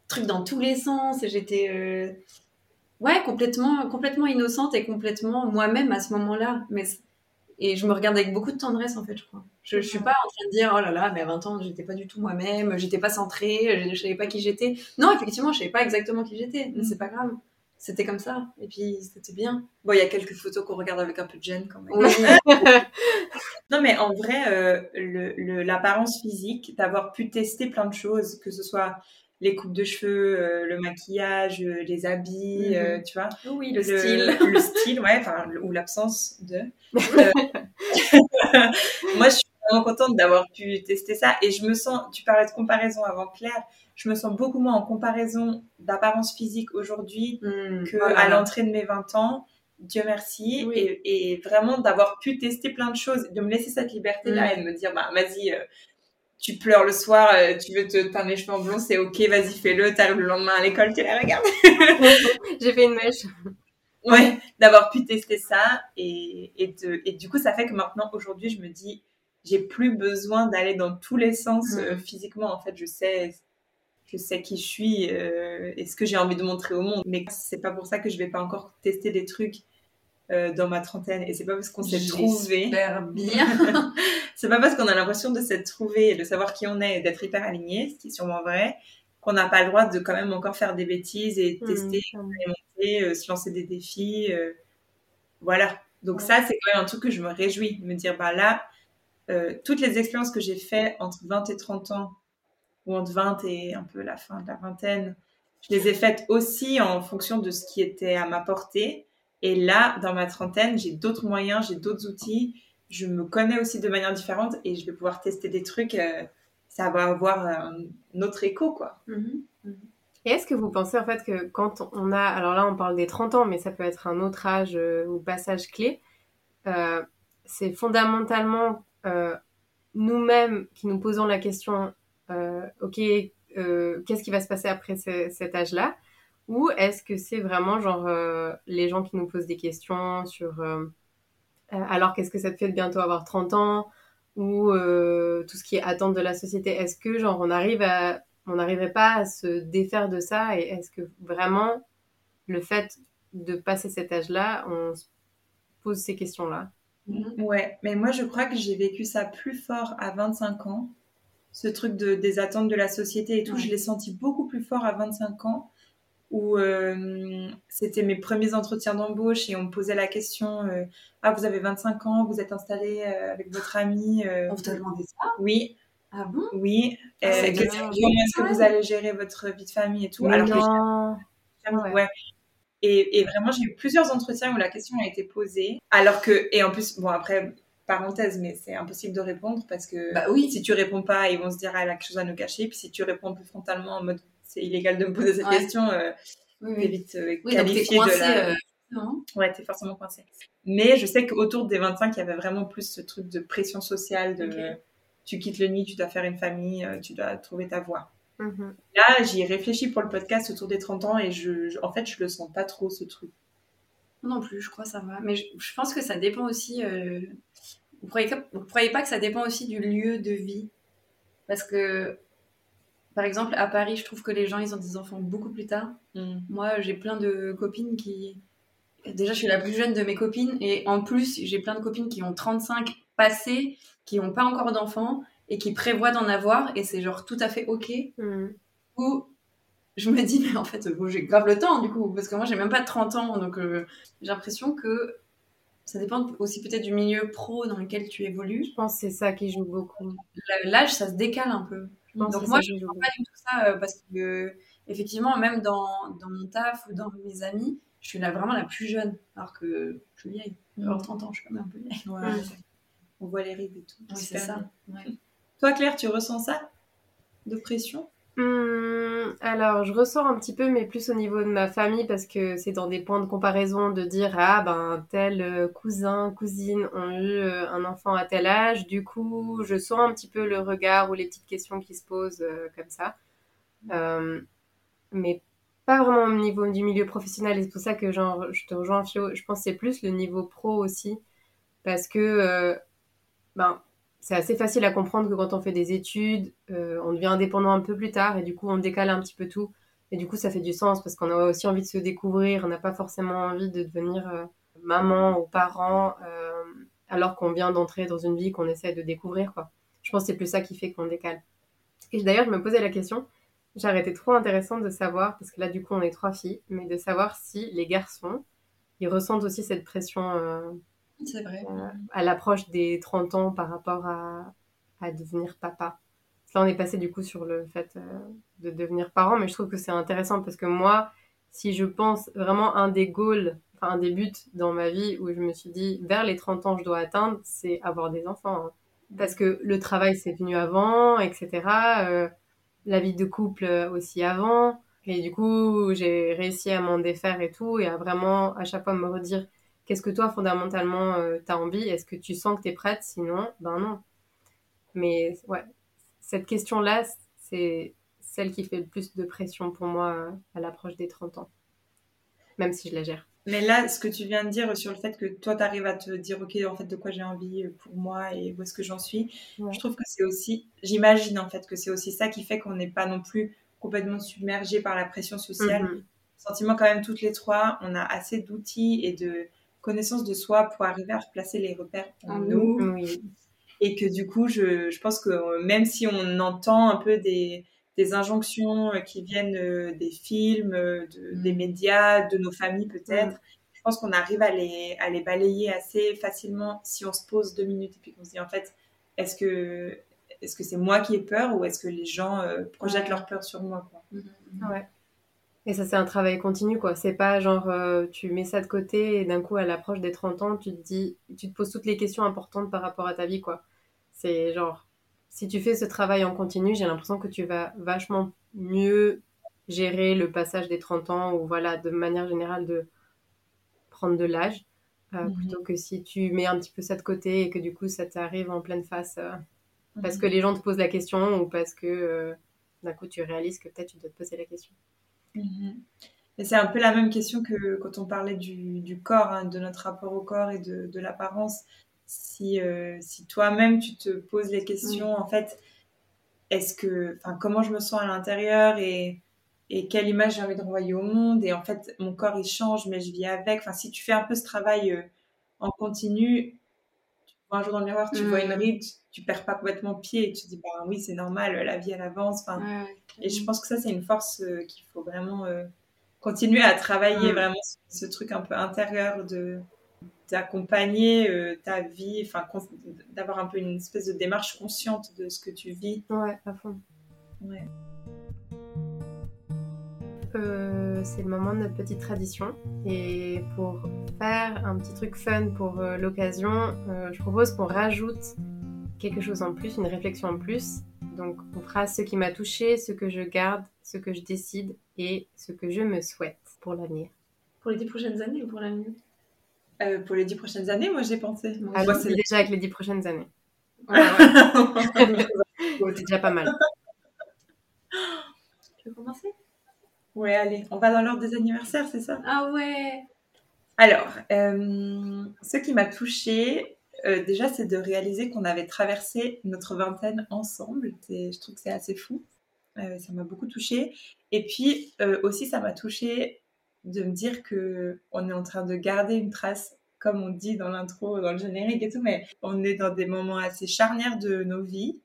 trucs dans tous les sens et j'étais euh, ouais complètement complètement innocente et complètement moi-même à ce moment-là. Mais et je me regarde avec beaucoup de tendresse en fait, je crois. Je, je suis pas en train de dire oh là là, mais à 20 ans, j'étais pas du tout moi-même, j'étais pas centrée, je, je savais pas qui j'étais. Non, effectivement, je savais pas exactement qui j'étais, mais
Mm.
c'est pas grave. C'était comme ça, et puis c'était bien. Bon, il y a quelques photos qu'on regarde avec un peu de gêne quand même. Oui,
non mais en vrai euh, le- le- l'apparence physique d'avoir pu tester plein de choses que ce soit les coupes de cheveux, euh, le maquillage, euh, les habits,
Mhm.
euh, tu vois.
Oui, le,
le
style.
le style, ouais, enfin, ou l'absence de. Moi, je suis vraiment contente d'avoir pu tester ça et je me sens, tu parlais de comparaison avant Claire, je me sens beaucoup moins en comparaison d'apparence physique aujourd'hui
Hmm,
que
voilà.
à l'entrée de mes 20 ans. Dieu merci.
Oui.
Et, et vraiment d'avoir pu tester plein de choses, de me laisser cette liberté-là
Mm.
et de me dire, bah, vas-y, euh, tu pleures le soir, euh, tu veux te teindre les cheveux en blond, c'est ok, vas-y, fais-le. T'arrives le lendemain à l'école, tu la regardes.
J'ai fait une mèche.
Ouais, d'avoir pu tester ça. Et, et, de, et du coup, ça fait que maintenant, aujourd'hui, je me dis, j'ai plus besoin d'aller dans tous les sens
Mm.
euh, physiquement. En fait, je sais, je sais qui je suis euh, et ce que j'ai envie de montrer au monde. Mais c'est pas pour ça que je vais pas encore tester des trucs euh, dans ma trentaine. Et c'est pas parce qu'on s'est trouvé.
Bien.
C'est pas parce qu'on a l'impression de s'être trouvé et de savoir qui on est et d'être hyper aligné, ce qui est sûrement vrai, qu'on n'a pas le droit de quand même encore faire des bêtises et
Hmm,
tester et, euh, se lancer des défis. euh, voilà. Donc
Ouais.
ça, c'est quand même un truc que je me réjouis, de me dire, bah là, toutes les expériences que j'ai faites entre 20 et 30 ans, ou entre 20 et un peu la fin de la vingtaine, je les ai faites aussi en fonction de ce qui était à ma portée. Et là, dans ma trentaine, j'ai d'autres moyens, j'ai d'autres outils. Je me connais aussi de manière différente et je vais pouvoir tester des trucs. euh, ça va avoir un, autre écho, quoi.
Mhm.
Et est-ce que vous pensez en fait que quand on a, alors là on parle des 30 ans, mais ça peut être un autre âge euh, ou passage clé, euh, c'est fondamentalement nous-mêmes qui nous posons la question, ok, qu'est-ce qui va se passer après ce- cet âge-là? Ou est-ce que c'est vraiment genre euh, les gens qui nous posent des questions sur, euh, euh, alors qu'est-ce que ça te fait de bientôt avoir 30 ans? Ou euh, tout ce qui est attente de la société? Est-ce que genre on arrive à on n'arriverait pas à se défaire de ça? Et est-ce que vraiment le fait de passer cet âge-là, on se pose ces questions-là?
Mhm.
Ouais, mais moi je crois que j'ai vécu ça plus fort à 25 ans. Ce truc de, des attentes de la société et tout,
Ouais.
je l'ai senti beaucoup plus fort à 25 ans, où euh, c'était mes premiers entretiens d'embauche et on me posait la question euh, Ah, vous avez 25 ans, vous êtes installé euh, avec votre ami
On t'a demandé ça?
Oui,
Ah bon?
Oui.
Ah,
Euh, que- comment est-ce que vous allez gérer votre vie de famille et tout
Mais
Alors
non ouais.
Et, et vraiment, j'ai eu plusieurs entretiens où la question a été posée. Alors que, et en plus, bon, après, parenthèse, mais c'est impossible de répondre parce que
Bah oui.
si tu réponds pas, ils vont se dire, ah, elle a quelque chose à nous cacher. Puis si tu réponds plus frontalement en mode, c'est illégal de me poser cette
Ouais.
question, euh,
Oui, oui.
vite euh,
Oui, donc
qualifié
coincé.
de la.
euh, non
Ouais, t'es forcément coincé. Mais je sais qu'autour des 25, il y avait vraiment plus ce truc de pression sociale, de tu quittes le nid, tu dois faire une famille, tu dois trouver ta voie.
Mhm.
Là, j'y ai réfléchi pour le podcast autour des 30 ans et je, je- en fait, je le sens pas trop ce truc.
Non plus, je crois que ça va. Mais je, je pense que ça dépend aussi. euh, Vous vous croyez pas que ça dépend aussi du lieu de vie? Parce que, par exemple, à Paris, je trouve que les gens, ils ont des enfants beaucoup plus tard.
Mm.
Moi, j'ai plein de copines qui. Déjà, je suis la plus jeune de mes copines. Et en plus, j'ai plein de copines qui ont 35 passés, qui n'ont pas encore d'enfants et qui prévoient d'en avoir. Et c'est genre tout à fait OK.
Mhm.
Ou je me dis, mais en fait, bon, j'ai grave le temps, du coup, parce que moi, j'ai même pas 30 ans, donc euh, j'ai l'impression que ça dépend aussi peut-être du milieu pro dans lequel tu évolues.
Je pense que c'est ça qui joue beaucoup.
La- L'âge, ça se décale un peu.
Je pense
Donc moi, je ne pas du tout ça, euh, parce que, effectivement, même dans, dans mon taf ou dans mes amis, je suis là vraiment la plus jeune, alors que je suis vieille. Alors 30 ans, je suis quand même un peu vieille.
Ouais.
Mm.
On voit les rides et tout.
C'est ça.
Toi, Claire, tu ressens ça De pression?
Hum, alors, je ressors un petit peu, mais plus au niveau de ma famille, parce que c'est dans des points de comparaison de dire, ah ben, tel euh, cousin, cousine ont eu euh, un enfant à tel âge. Du coup, je sens un petit peu le regard ou les petites questions qui se posent euh, comme ça. Euh, mais pas vraiment au niveau du milieu professionnel. Et c'est pour ça que genre, je te rejoins, Fio. Je pense que c'est plus le niveau pro aussi. Parce que, ben, c'est assez facile à comprendre que quand on fait des études, euh, on devient indépendant un peu plus tard et du coup on décale un petit peu tout. Et du coup ça fait du sens parce qu'on a aussi envie de se découvrir, on n'a pas forcément envie de devenir euh, maman ou parent euh, alors qu'on vient d'entrer dans une vie qu'on essaie de découvrir. Quoi. Je pense que c'est plus ça qui fait qu'on décale. Et d'ailleurs je me posais la question, j'ai été trop intéressante de savoir, parce que là du coup on est trois filles, mais de savoir si les garçons, ils ressentent aussi cette pression.
C'est vrai.
euh, à l'approche des 30 ans par rapport à, à devenir papa. Là, on est passé du coup sur le fait euh, de devenir parent, mais je trouve que c'est intéressant parce que moi, si je pense vraiment un des goals, enfin un des buts dans ma vie où je me suis dit vers les 30 ans je dois atteindre, c'est avoir des enfants. hein. Parce que le travail c'est venu avant, etc. Euh, la vie de couple aussi avant. Et du coup, j'ai réussi à m'en défaire et tout, et à vraiment à chaque fois me redire qu'est-ce que toi fondamentalement euh, t'as envie, est-ce que tu sens que t'es prête, sinon, ben non. Mais ouais, cette question-là, c'est celle qui fait le plus de pression pour moi euh, à l'approche des 30 ans. Même si je la gère.
Mais là, ce que tu viens de dire sur le fait que toi, tu arrives à te dire, OK, en fait, de quoi j'ai envie pour moi et où est-ce que j'en suis,
Ouais.
je trouve que c'est aussi, j'imagine en fait que c'est aussi ça qui fait qu'on n'est pas non plus complètement submergé par la pression sociale.
Mhm.
Sentiment quand même toutes les trois, on a assez d'outils et de connaissances de soi pour arriver à replacer les repères en
En
nous.
Oui.
Et que du coup, je, je pense que euh, même si on entend un peu des, des injonctions euh, qui viennent euh, des films, de-
Mm.
des médias, de nos familles peut-être, je pense qu'on arrive à les, à les balayer assez facilement si on se pose deux minutes et puis qu'on se dit en fait, est-ce que est-ce que c'est moi qui ai peur ou est-ce que les gens euh, projettent
Ouais.
leur peur sur moi quoi.
Ouais. Et ça, c'est un travail continu, quoi. C'est pas genre, euh, tu mets ça de côté et d'un coup, à l'approche des 30 ans, tu te dis, tu te poses toutes les questions importantes par rapport à ta vie, quoi. C'est genre, si tu fais ce travail en continu, j'ai l'impression que tu vas vachement mieux gérer le passage des 30 ans ou voilà, de manière générale, de prendre de l'âge, euh,
Mhm.
plutôt que si tu mets un petit peu ça de côté et que du coup, ça t'arrive en pleine face euh, parce
Mhm.
que les gens te posent la question ou parce que d'un coup, tu réalises que peut-être tu dois te poser la question.
Mhm. Et c'est un peu la même question que quand on parlait du, du corps, hein, de notre rapport au corps et de, de l'apparence. Si, euh, si toi-même tu te poses les questions, en fait, est-ce que, enfin, comment je me sens à l'intérieur et, et quelle image j'ai envie de renvoyer au monde? Et en fait mon corps il change mais je vis avec. Enfin, si tu fais un peu ce travail euh, en continu, tu vois un jour dans le miroir, tu vois une ride, tu, perds pas complètement pied et tu te dis bah oui c'est normal, la vie elle avance. Enfin,
Ouais, ouais,
et je pense que ça, c'est une force euh, qu'il faut vraiment euh, continuer à travailler, vraiment ce, truc un peu intérieur de d'accompagner euh, ta vie, enfin d'avoir un peu une espèce de démarche consciente de ce que tu vis.
Ouais, à fond.
Ouais.
Euh, c'est le moment de notre petite tradition. Et pour faire un petit truc fun pour euh, l'occasion, euh, je propose qu'on rajoute quelque chose en plus, une réflexion en plus. Donc, on fera ce qui m'a touché, ce que je garde, ce que je décide et ce que je me souhaite pour l'avenir.
Pour les dix prochaines années ou pour l'avenir
Euh, pour les dix prochaines années, moi j'ai pensé.
Moi,
Ah,
c'est-
déjà avec les dix prochaines années.
Ouais, ouais.
C'est déjà pas mal.
Tu veux commencer?
Ouais, allez, on va dans l'ordre des anniversaires, c'est ça?
Ah ouais
Alors, euh, ce qui m'a touchée, euh, déjà, c'est de réaliser qu'on avait traversé notre vingtaine ensemble. Je trouve que c'est assez fou. Euh, ça m'a beaucoup touchée. Et puis euh, aussi, ça m'a touchée de me dire que on est en train de garder une trace, comme on dit dans l'intro, dans le générique et tout, mais on est dans des moments assez charnières de nos vies,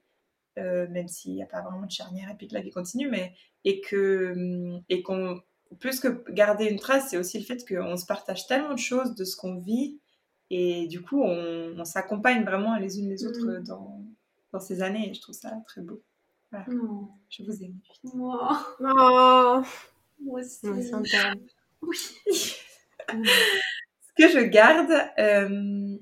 même s'il n'y a pas vraiment de charnière et puis que la vie continue, mais et que hum, et qu'on plus que garder une trace, c'est aussi le fait qu'on se partage tellement de choses de ce qu'on vit et du coup on, on s'accompagne vraiment les unes les autres
Mhm.
dans, dans ces années et je trouve ça très beau.
Non,
Je vous aime.
moi,
Oh,
moi aussi.
on.
Oui.
Ce que je garde, euh,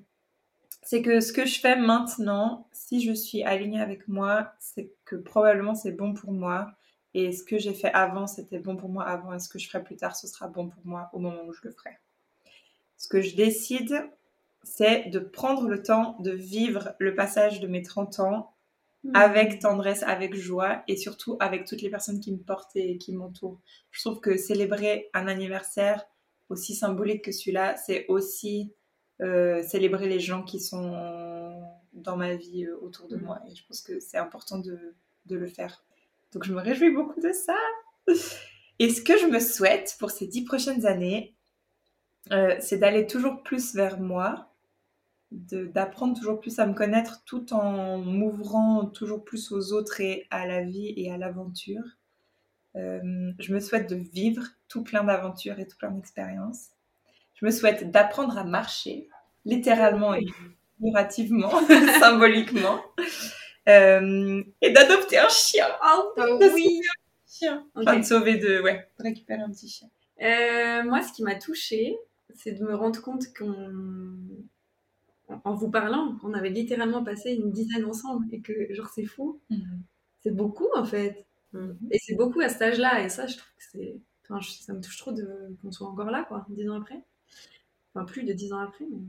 c'est que ce que je fais maintenant, si je suis alignée avec moi, c'est que probablement c'est bon pour moi. Et ce que j'ai fait avant, c'était bon pour moi avant. Et ce que je ferai plus tard, ce sera bon pour moi au moment où je le ferai. Ce que je décide, c'est de prendre le temps de vivre le passage de mes 30 ans avec tendresse, avec joie et surtout avec toutes les personnes qui me portent et qui m'entourent. Je trouve que célébrer un anniversaire aussi symbolique que celui-là, c'est aussi euh, célébrer les gens qui sont dans ma vie euh, autour de
Mhm.
moi. Et je pense que c'est important de, de le faire. Donc je me réjouis beaucoup de ça. Et ce que je me souhaite pour ces dix prochaines années, euh, c'est d'aller toujours plus vers moi, d'apprendre toujours plus à me connaître tout en m'ouvrant toujours plus aux autres et à la vie et à l'aventure. Euh, je me souhaite de vivre tout plein d'aventures et tout plein d'expériences. Je me souhaite d'apprendre à marcher, littéralement et figurativement, symboliquement. Euh, et d'adopter un chien.
Oh
De
oui.
sauver un chien.
Ok.
Enfin, de sauver de, ouais, de récupérer un petit chien.
Euh, moi, ce qui m'a touchée, c'est de me rendre compte qu'on, en vous parlant, on avait littéralement passé une dizaine ensemble et que, genre, c'est fou. C'est beaucoup, en fait.
Mhm.
Et c'est beaucoup à cet âge-là. Et ça, je trouve que c'est. Enfin, je- ça me touche trop de... qu'on soit encore là, quoi, dix ans après. Enfin, plus de dix ans après. mais-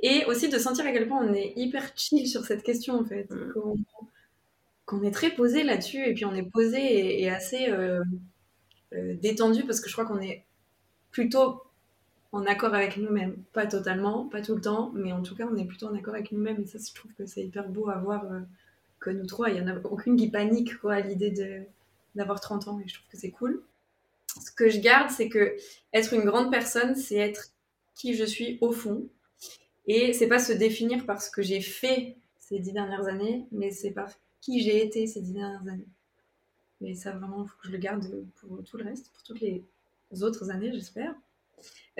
Et aussi de sentir à quel point on est hyper chill sur cette question, en fait.
Mhm.
Qu'on qu'on est très posé là-dessus. Et puis, on est posé et, et assez euh, euh, détendu parce que je crois qu'on est plutôt en accord avec nous-mêmes. Pas totalement, pas tout le temps, mais en tout cas, on est plutôt en accord avec nous-mêmes. Et ça, je trouve que c'est hyper beau à voir euh, que nous trois. Il n'y en a aucune qui panique à l'idée d'avoir 30 ans. Et je trouve que c'est cool. Ce que je garde, c'est que être une grande personne, c'est être qui je suis au fond. Et c'est pas se définir par ce que j'ai fait ces dix dernières années, mais c'est par qui j'ai été ces dix dernières années. Mais ça, vraiment, il faut que je le garde pour tout le reste, pour toutes les autres années, j'espère.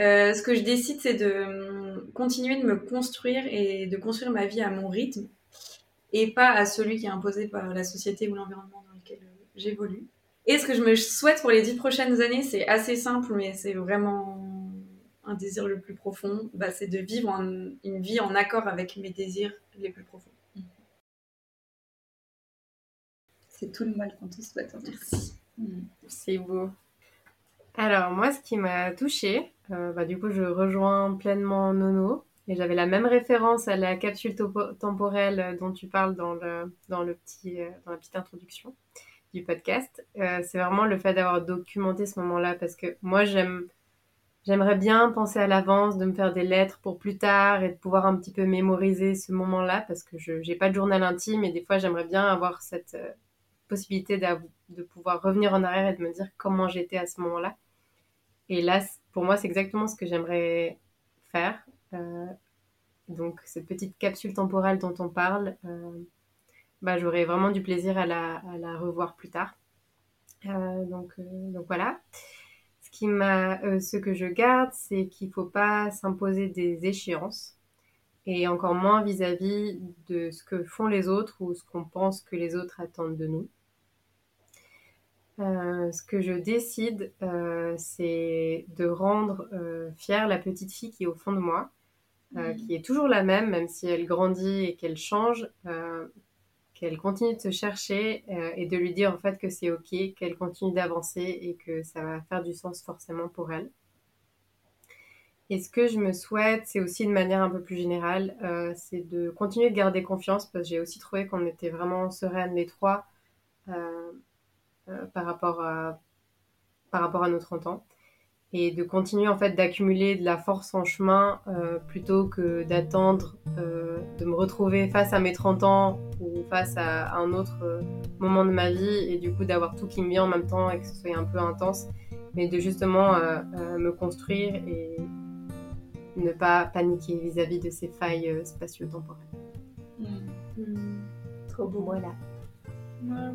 Euh, ce que je décide, c'est de hum, continuer de me construire et de construire ma vie à mon rythme et pas à celui qui est imposé par la société ou l'environnement dans lequel euh, j'évolue. Et ce que je me souhaite pour les dix prochaines années, c'est assez simple, mais c'est vraiment un désir le plus profond, bah, c'est de vivre en- une vie en accord avec mes désirs les plus profonds.
C'est tout le mal qu'on te souhaite. cas.
Merci.
Mm.
C'est beau.
Alors moi, ce qui m'a touchée, euh, bah, du coup, je rejoins pleinement Nono. Et j'avais la même référence à la capsule temporelle euh, dont tu parles dans, le, dans, le petit, euh, dans la petite introduction du podcast. C'est vraiment le fait d'avoir documenté ce moment-là parce que moi, j'aime, j'aimerais bien penser à l'avance, de me faire des lettres pour plus tard et de pouvoir un petit peu mémoriser ce moment-là parce que je n'ai pas de journal intime et des fois, j'aimerais bien avoir cette possibilité de pouvoir revenir en arrière et de me dire comment j'étais à ce moment-là. Et là, pour moi, c'est exactement ce que j'aimerais faire. Euh, donc, cette petite capsule temporelle dont on parle, euh, bah, j'aurais vraiment du plaisir à la, revoir plus tard. Euh, donc, euh, donc voilà. Ce que je garde, c'est qu'il ne faut pas s'imposer des échéances, et encore moins vis-à-vis de ce que font les autres ou ce qu'on pense que les autres attendent de nous. Euh, ce que je décide, euh, c'est de rendre euh, fière la petite fille qui est au fond de moi, euh, qui est toujours la même, même si elle grandit et qu'elle change, euh, qu'elle continue de se chercher euh, et de lui dire en fait que c'est ok, qu'elle continue d'avancer et que ça va faire du sens forcément pour elle. Et ce que je me souhaite, c'est aussi de manière un peu plus générale, euh, c'est de continuer de garder confiance parce que j'ai aussi trouvé qu'on était vraiment sereines les trois. euh, par, rapport à, par rapport à nos 30 ans. Et de continuer en fait d'accumuler de la force en chemin euh, plutôt que d'attendre euh, de me retrouver face à mes 30 ans ou face à un autre euh, moment de ma vie et du coup d'avoir tout qui me vient en même temps et que ce soit un peu intense, mais de justement euh, euh, me construire et ne pas paniquer vis-à-vis de ces failles euh, spatio-temporelles.
Mm.
Trop beau.
Voilà.
Ouais.